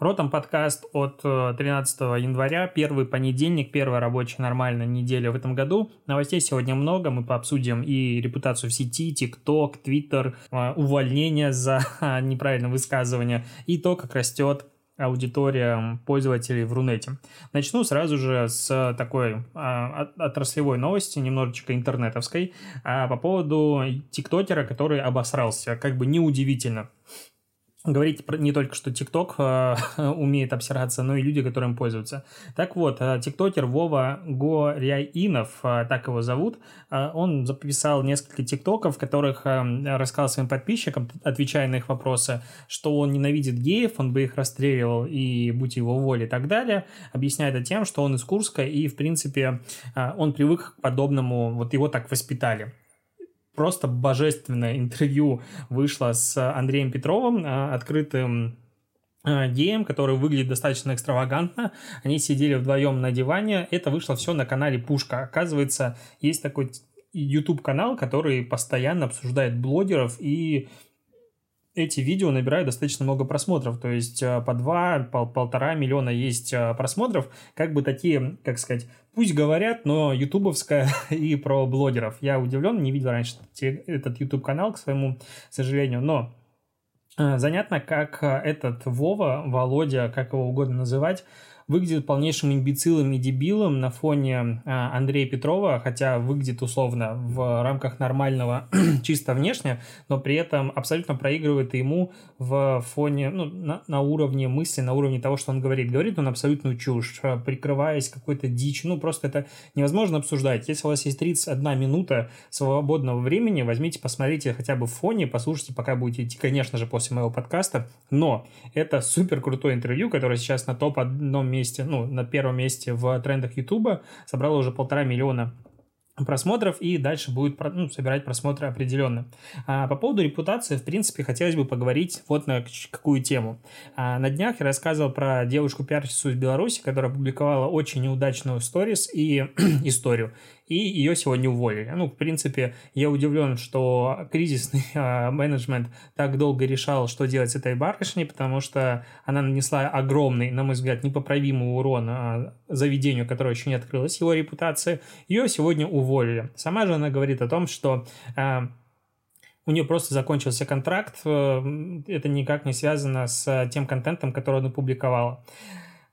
Ротом подкаст от 13 э, января, первый понедельник, первая рабочая нормальная неделя в этом году. Новостей сегодня много, мы пообсудим и репутацию в сети, ТикТок, Твиттер, э, увольнение за неправильное высказывание и то, как растет аудитория пользователей в Рунете. Начну сразу же с такой а, отраслевой новости, немножечко интернетовской, а, по поводу тиктокера, который обосрался. Как бы неудивительно говорить не только, что ТикТок э, умеет обсираться, но и люди, которые им пользуются. Так вот, э, тиктокер Вова Горяинов, э, так его зовут, э, он записал несколько тиктоков, в которых э, рассказал своим подписчикам, отвечая на их вопросы, что он ненавидит геев, он бы их расстреливал и будь его воле и так далее, объясняя это тем, что он из Курска и, в принципе, э, он привык к подобному, вот его так воспитали просто божественное интервью вышло с Андреем Петровым, а, открытым а, геем, который выглядит достаточно экстравагантно. Они сидели вдвоем на диване. Это вышло все на канале Пушка. Оказывается, есть такой YouTube-канал, который постоянно обсуждает блогеров и эти видео набирают достаточно много просмотров, то есть э, по два, по полтора миллиона есть э, просмотров, как бы такие, как сказать, пусть говорят, но ютубовская и про блогеров. Я удивлен, не видел раньше этот YouTube-канал, к своему сожалению, но э, занятно, как этот Вова, Володя, как его угодно называть, выглядит полнейшим имбецилом и дебилом на фоне а, Андрея Петрова, хотя выглядит условно в рамках нормального чисто внешне, но при этом абсолютно проигрывает ему в фоне, ну, на, на уровне мысли, на уровне того, что он говорит. Говорит он абсолютную чушь, а, прикрываясь какой-то дичь. Ну, просто это невозможно обсуждать. Если у вас есть 31 минута свободного времени, возьмите, посмотрите хотя бы в фоне, послушайте, пока будете идти, конечно же, после моего подкаста. Но это супер крутое интервью, которое сейчас на топ одном месте, ну, на первом месте в трендах Ютуба, собрало уже полтора миллиона просмотров и дальше будет ну, собирать просмотры определенно. А, по поводу репутации, в принципе, хотелось бы поговорить вот на какую тему. А, на днях я рассказывал про девушку-пиарщицу из Беларуси, которая опубликовала очень неудачную сторис и историю и ее сегодня уволили. Ну, в принципе, я удивлен, что кризисный а, менеджмент так долго решал, что делать с этой барышней, потому что она нанесла огромный, на мой взгляд, непоправимый урон а, заведению, которое еще не открылось, его репутации. Ее сегодня уволили. Сама же она говорит о том, что а, у нее просто закончился контракт, э, это никак не связано с тем контентом, который она публиковала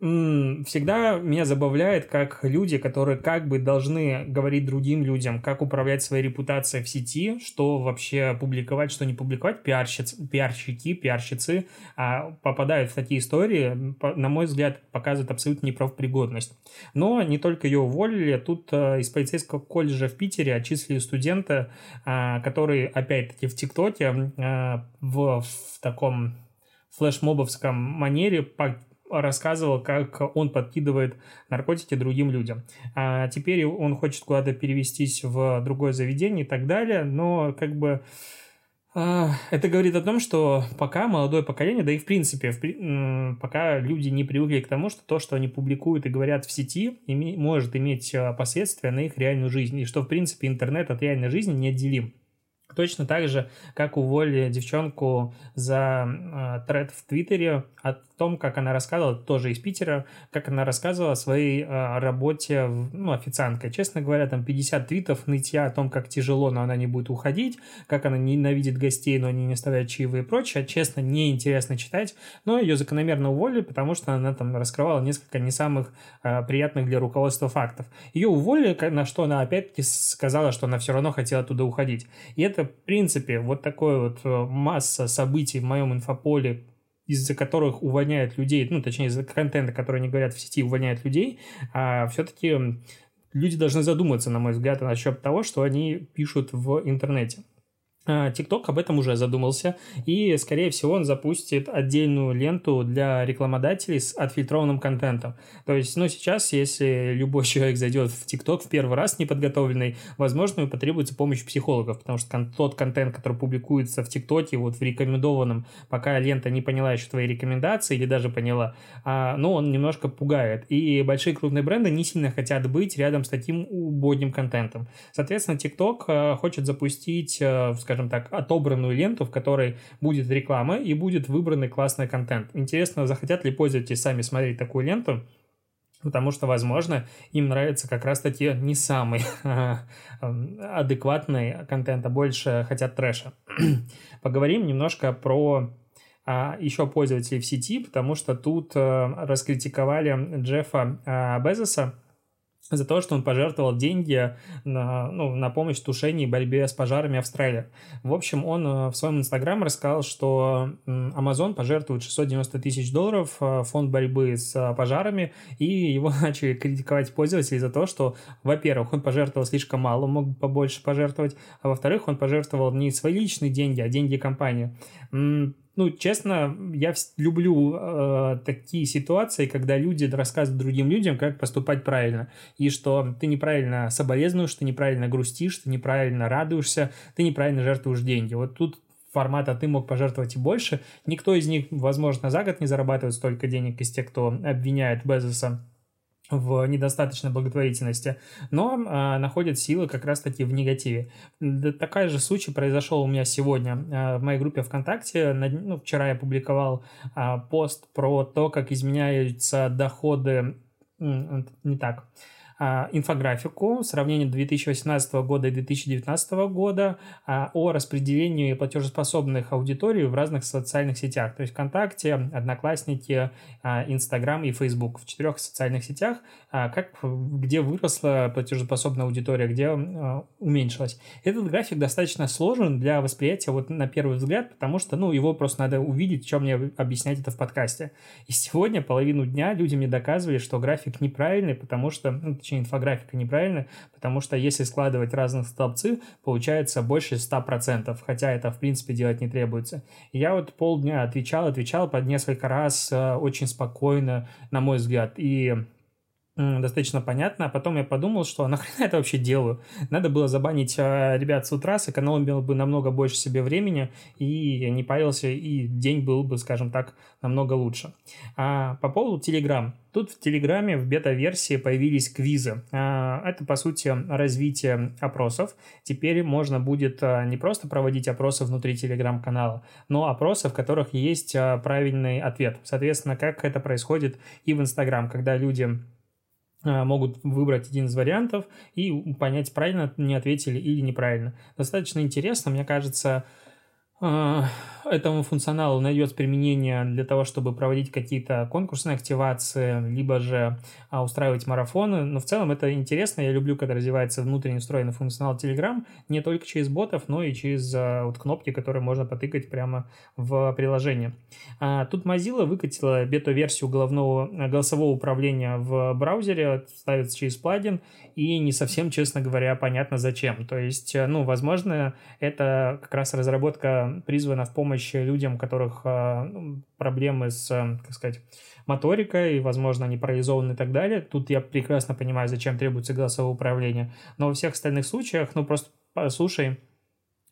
всегда меня забавляет, как люди, которые как бы должны говорить другим людям, как управлять своей репутацией в сети, что вообще публиковать, что не публиковать, пиарщиц, пиарщики, пиарщицы а, попадают в такие истории, на мой взгляд, показывают абсолютно неправопригодность. Но не только ее уволили, тут а, из полицейского колледжа в Питере отчислили студента, а, который, опять-таки, в ТикТоке а, в, в таком флешмобовском манере рассказывал, как он подкидывает наркотики другим людям. А теперь он хочет куда-то перевестись в другое заведение и так далее, но как бы а, это говорит о том, что пока молодое поколение, да и в принципе, в, пока люди не привыкли к тому, что то, что они публикуют и говорят в сети, име, может иметь а, последствия на их реальную жизнь, и что в принципе интернет от реальной жизни неотделим. Точно так же, как уволили девчонку за э, тред в Твиттере о том, как она рассказывала, тоже из Питера, как она рассказывала о своей э, работе, ну, официанткой. Честно говоря, там 50 твитов нытья о том, как тяжело, но она не будет уходить, как она ненавидит гостей, но они не оставляют чаевые и прочее. Честно, неинтересно читать, но ее закономерно уволили, потому что она там раскрывала несколько не самых э, приятных для руководства фактов. Ее уволили, на что она опять-таки сказала, что она все равно хотела туда уходить. И это в принципе, вот такой вот э, масса событий в моем инфополе, из-за которых увольняют людей, ну, точнее, из-за контента, который они говорят в сети, увольняют людей, а все-таки люди должны задуматься, на мой взгляд, насчет того, что они пишут в интернете. TikTok об этом уже задумался, и, скорее всего, он запустит отдельную ленту для рекламодателей с отфильтрованным контентом. То есть, ну, сейчас, если любой человек зайдет в TikTok в первый раз неподготовленный, возможно, ему потребуется помощь психологов, потому что кон- тот контент, который публикуется в ТикТоке, вот в рекомендованном, пока лента не поняла еще твои рекомендации или даже поняла, а, ну, он немножко пугает. И большие крупные бренды не сильно хотят быть рядом с таким убогим контентом. Соответственно, TikTok а, хочет запустить, а, скажем так, отобранную ленту, в которой будет реклама и будет выбранный классный контент. Интересно, захотят ли пользователи сами смотреть такую ленту, потому что, возможно, им нравится как раз-таки не самый адекватный контент, а больше хотят трэша. Поговорим немножко про а, еще пользователей в сети, потому что тут а, раскритиковали Джеффа а, Безоса, за то, что он пожертвовал деньги на, ну, на помощь в тушении и борьбе с пожарами Австралии. В общем, он э, в своем инстаграм рассказал, что Amazon пожертвует 690 тысяч долларов в фонд борьбы с э, пожарами, и его начали критиковать пользователи за то, что, во-первых, он пожертвовал слишком мало, мог бы побольше пожертвовать, а во-вторых, он пожертвовал не свои личные деньги, а деньги компании ну, честно, я люблю э, такие ситуации, когда люди рассказывают другим людям, как поступать правильно. И что ты неправильно соболезнуешь, ты неправильно грустишь, ты неправильно радуешься, ты неправильно жертвуешь деньги. Вот тут формата «ты мог пожертвовать и больше». Никто из них, возможно, за год не зарабатывает столько денег из тех, кто обвиняет Безоса в недостаточной благотворительности, но а, находят силы как раз-таки в негативе. Да, такая же случай произошел у меня сегодня а, в моей группе ВКонтакте. На, ну, вчера я публиковал а, пост про то, как изменяются доходы... Не так инфографику сравнение 2018 года и 2019 года а, о распределении платежеспособных аудиторий в разных социальных сетях, то есть ВКонтакте, Одноклассники, а, Инстаграм и Фейсбук. В четырех социальных сетях, как, где выросла платежеспособная аудитория, где уменьшилась. Этот график достаточно сложен для восприятия вот на первый взгляд, потому что ну, его просто надо увидеть, чем мне объяснять это в подкасте. И сегодня половину дня люди мне доказывали, что график неправильный, потому что, ну, точнее, инфографика неправильная, потому что если складывать разные столбцы, получается больше 100%, хотя это, в принципе, делать не требуется. Я вот полдня отвечал, отвечал под несколько раз э, очень спокойно, на мой взгляд, и достаточно понятно. А потом я подумал, что нахрена это вообще делаю? Надо было забанить а, ребят с утра, сэкономил бы намного больше себе времени и не парился, и день был бы, скажем так, намного лучше. А по поводу Telegram. Тут в Телеграме в бета-версии появились квизы. А, это, по сути, развитие опросов. Теперь можно будет а, не просто проводить опросы внутри Телеграм-канала, но опросы, в которых есть а, правильный ответ. Соответственно, как это происходит и в Инстаграм, когда люди а, могут выбрать один из вариантов и понять, правильно не ответили или неправильно. Достаточно интересно, мне кажется, а, этому функционалу найдется применение для того, чтобы проводить какие-то конкурсные активации, либо же а, устраивать марафоны. Но в целом это интересно. Я люблю, когда развивается внутренне встроенный функционал Telegram не только через ботов, но и через а, вот кнопки, которые можно потыкать прямо в приложении. Тут Mozilla выкатила бета-версию головного, голосового управления в браузере, ставится через плагин, и не совсем, честно говоря, понятно зачем. То есть, ну, возможно, это как раз разработка призвана в помощь людям, у которых а, ну, проблемы с, как сказать, моторикой, возможно, они парализованы и так далее. Тут я прекрасно понимаю, зачем требуется голосовое управление. Но во всех остальных случаях, ну, просто послушай,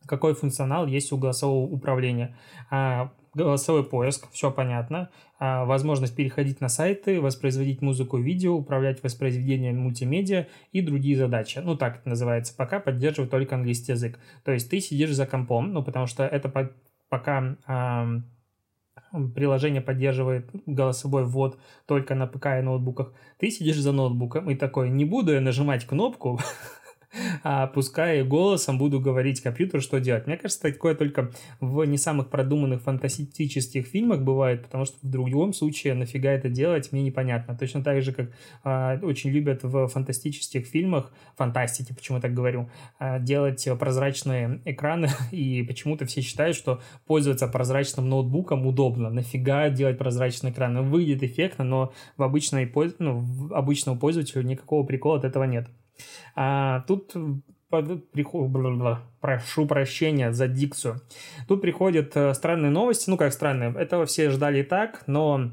какой функционал есть у голосового управления. А, голосовой поиск, все понятно. А, возможность переходить на сайты, воспроизводить музыку, видео, управлять воспроизведением мультимедиа и другие задачи. Ну, так это называется. Пока поддерживает только английский язык. То есть ты сидишь за компом, ну, потому что это по пока приложение поддерживает голосовой ввод только на ПК и ноутбуках, ты сидишь за ноутбуком и такой, не буду я нажимать кнопку, а пускай голосом буду говорить компьютеру, что делать. Мне кажется, такое только в не самых продуманных фантастических фильмах бывает, потому что в другом случае нафига это делать, мне непонятно. Точно так же, как а, очень любят в фантастических фильмах, фантастике, почему так говорю, а, делать прозрачные экраны, и почему-то все считают, что пользоваться прозрачным ноутбуком удобно. Нафига делать прозрачный экран? Выйдет эффектно, но в обычной, ну, в обычному пользователю никакого прикола от этого нет. А тут прошу прощения за дикцию. Тут приходят э, странные новости, ну как странные, этого все ждали и так, но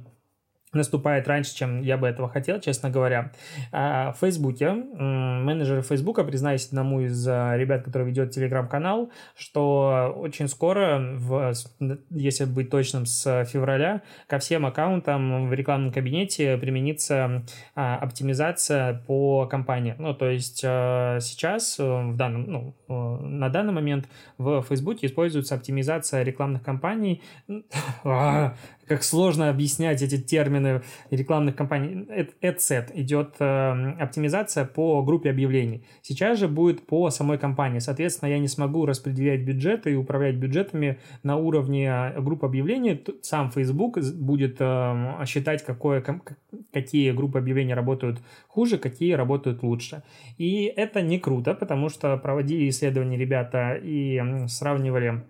наступает раньше, чем я бы этого хотел, честно говоря. А, в Фейсбуке, менеджеры Фейсбука, признаюсь одному из а, ребят, который ведет телеграм-канал, что очень скоро, в, если быть точным, с февраля, ко всем аккаунтам в рекламном кабинете применится а, оптимизация по компании. Ну, то есть сейчас, в данном, ну, на данный момент в Фейсбуке используется оптимизация рекламных кампаний. Как сложно объяснять эти термины рекламных кампаний, AdSet идет э, оптимизация по группе объявлений. Сейчас же будет по самой компании. Соответственно, я не смогу распределять бюджеты и управлять бюджетами на уровне э, группы объявлений. Сам Facebook будет э, считать, какое, какие группы объявлений работают хуже, какие работают лучше. И это не круто, потому что проводили исследования ребята и сравнивали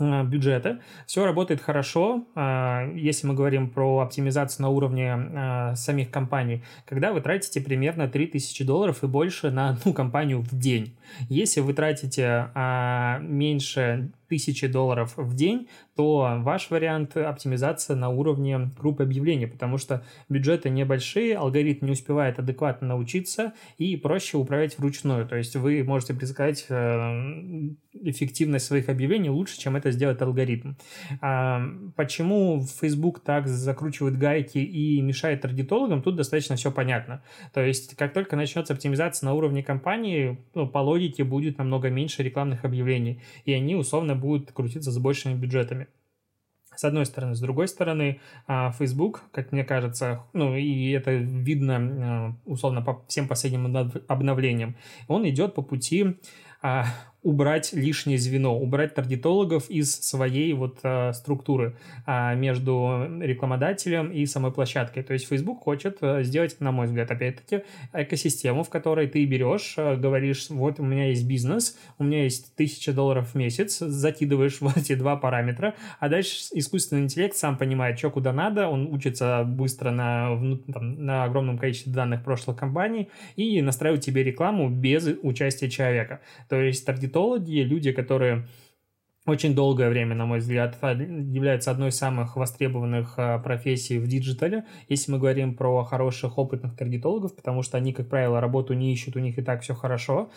бюджета. Все работает хорошо, э, если мы говорим про оптимизацию на уровне э, самих компаний, когда вы тратите примерно 3000 долларов и больше на одну компанию в день. Если вы тратите меньше тысячи долларов в день, то ваш вариант оптимизация на уровне группы объявлений, потому что бюджеты небольшие, алгоритм не успевает адекватно научиться и проще управлять вручную. То есть вы можете предсказать э, эффективность своих объявлений лучше, чем это сделает алгоритм. А почему Facebook так закручивает гайки и мешает таргетологам, тут достаточно все понятно. То есть как только начнется оптимизация на уровне компании, ну, по логике будет намного меньше рекламных объявлений, и они условно будут крутиться с большими бюджетами. С одной стороны. С другой стороны, а, Facebook, как мне кажется, ну и это видно а, условно по всем последним обновлениям, он идет по пути а, убрать лишнее звено, убрать таргетологов из своей вот а, структуры а, между рекламодателем и самой площадкой. То есть Facebook хочет а, сделать, на мой взгляд, опять-таки, экосистему, в которой ты берешь, а, говоришь, вот у меня есть бизнес, у меня есть тысяча долларов в месяц, закидываешь вот эти два параметра, а дальше искусственный интеллект сам понимает, что куда надо, он учится быстро на, там, на огромном количестве данных прошлых компаний и настраивает тебе рекламу без участия человека. То есть таргет маркетологи, люди, которые очень долгое время, на мой взгляд, являются одной из самых востребованных а, профессий в диджитале, если мы говорим про хороших опытных таргетологов, потому что они, как правило, работу не ищут, у них и так все хорошо.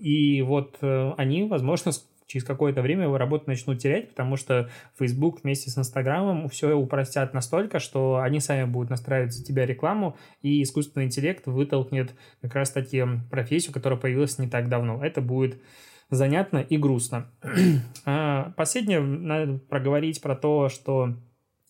И вот э, они, возможно, через какое-то время вы работу начнут терять, потому что Facebook вместе с Инстаграмом все упростят настолько, что они сами будут настраивать за тебя рекламу, и искусственный интеллект вытолкнет как раз-таки профессию, которая появилась не так давно. Это будет занятно и грустно. А, последнее надо проговорить про то, что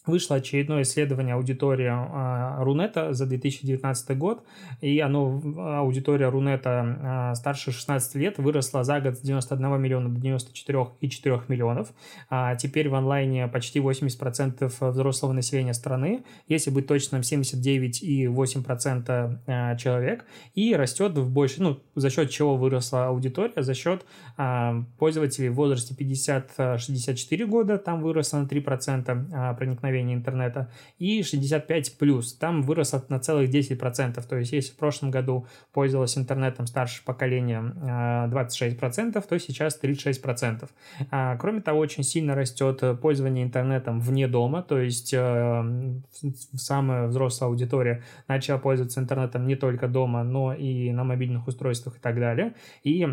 Вышло очередное исследование аудитории а, Рунета за 2019 год, и оно, аудитория Рунета а, старше 16 лет выросла за год с 91 миллиона до 94,4 миллионов. А теперь в онлайне почти 80% взрослого населения страны, если быть точным, 79,8% а, человек, и растет в больше, ну, за счет чего выросла аудитория, за счет пользователей в возрасте 50-64 года, там выросло на 3% проникновения проникновения интернета, и 65 плюс, там выросло на целых 10%. То есть, если в прошлом году пользовалось интернетом старшее поколение 26%, то сейчас 36%. А, кроме того, очень сильно растет пользование интернетом вне дома, то есть э, самая взрослая аудитория начала пользоваться интернетом не только дома, но и на мобильных устройствах и так далее. И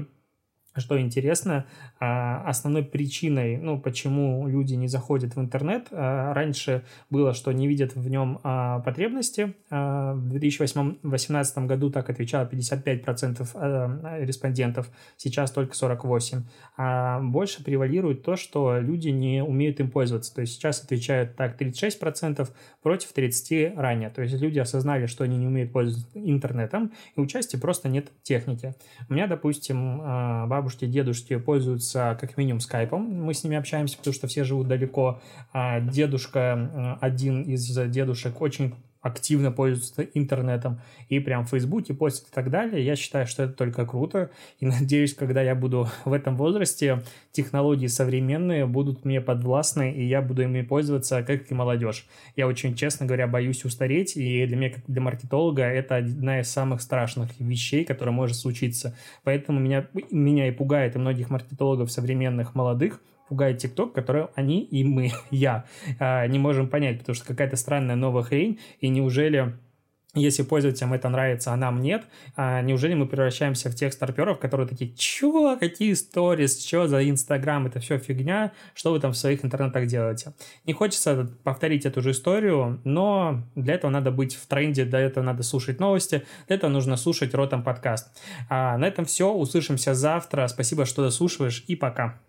что интересно, а, основной причиной, ну, почему люди не заходят в интернет, а, раньше было, что не видят в нем а, потребности. В 2018 году так отвечало 55% респондентов, сейчас только 48%. А больше превалирует то, что люди не умеют им пользоваться. То есть сейчас отвечают так 36% против 30% ранее. То есть люди осознали, что они не умеют пользоваться интернетом, и у части просто нет техники. У меня, допустим, бабушка бабушки, дедушки пользуются как минимум скайпом. Мы с ними общаемся, потому что все живут далеко. А дедушка, один из дедушек очень активно пользуются интернетом и прям в Фейсбуке постят и так далее. Я считаю, что это только круто. И надеюсь, когда я буду в этом возрасте, технологии современные будут мне подвластны, и я буду ими пользоваться, как и молодежь. Я очень, честно говоря, боюсь устареть, и для меня, как для маркетолога, это одна из самых страшных вещей, которая может случиться. Поэтому меня, меня и пугает, и многих маркетологов современных молодых – пугает ТикТок, который они и мы, я, а, не можем понять, потому что какая-то странная новая хрень, и неужели если пользователям это нравится, а нам нет, а неужели мы превращаемся в тех старперов, которые такие, чё, какие сторис, чё за Инстаграм, это все фигня, что вы там в своих интернетах делаете? Не хочется повторить эту же историю, но для этого надо быть в тренде, для этого надо слушать новости, для этого нужно слушать Ротом подкаст. А на этом все, услышимся завтра, спасибо, что дослушиваешь, и пока.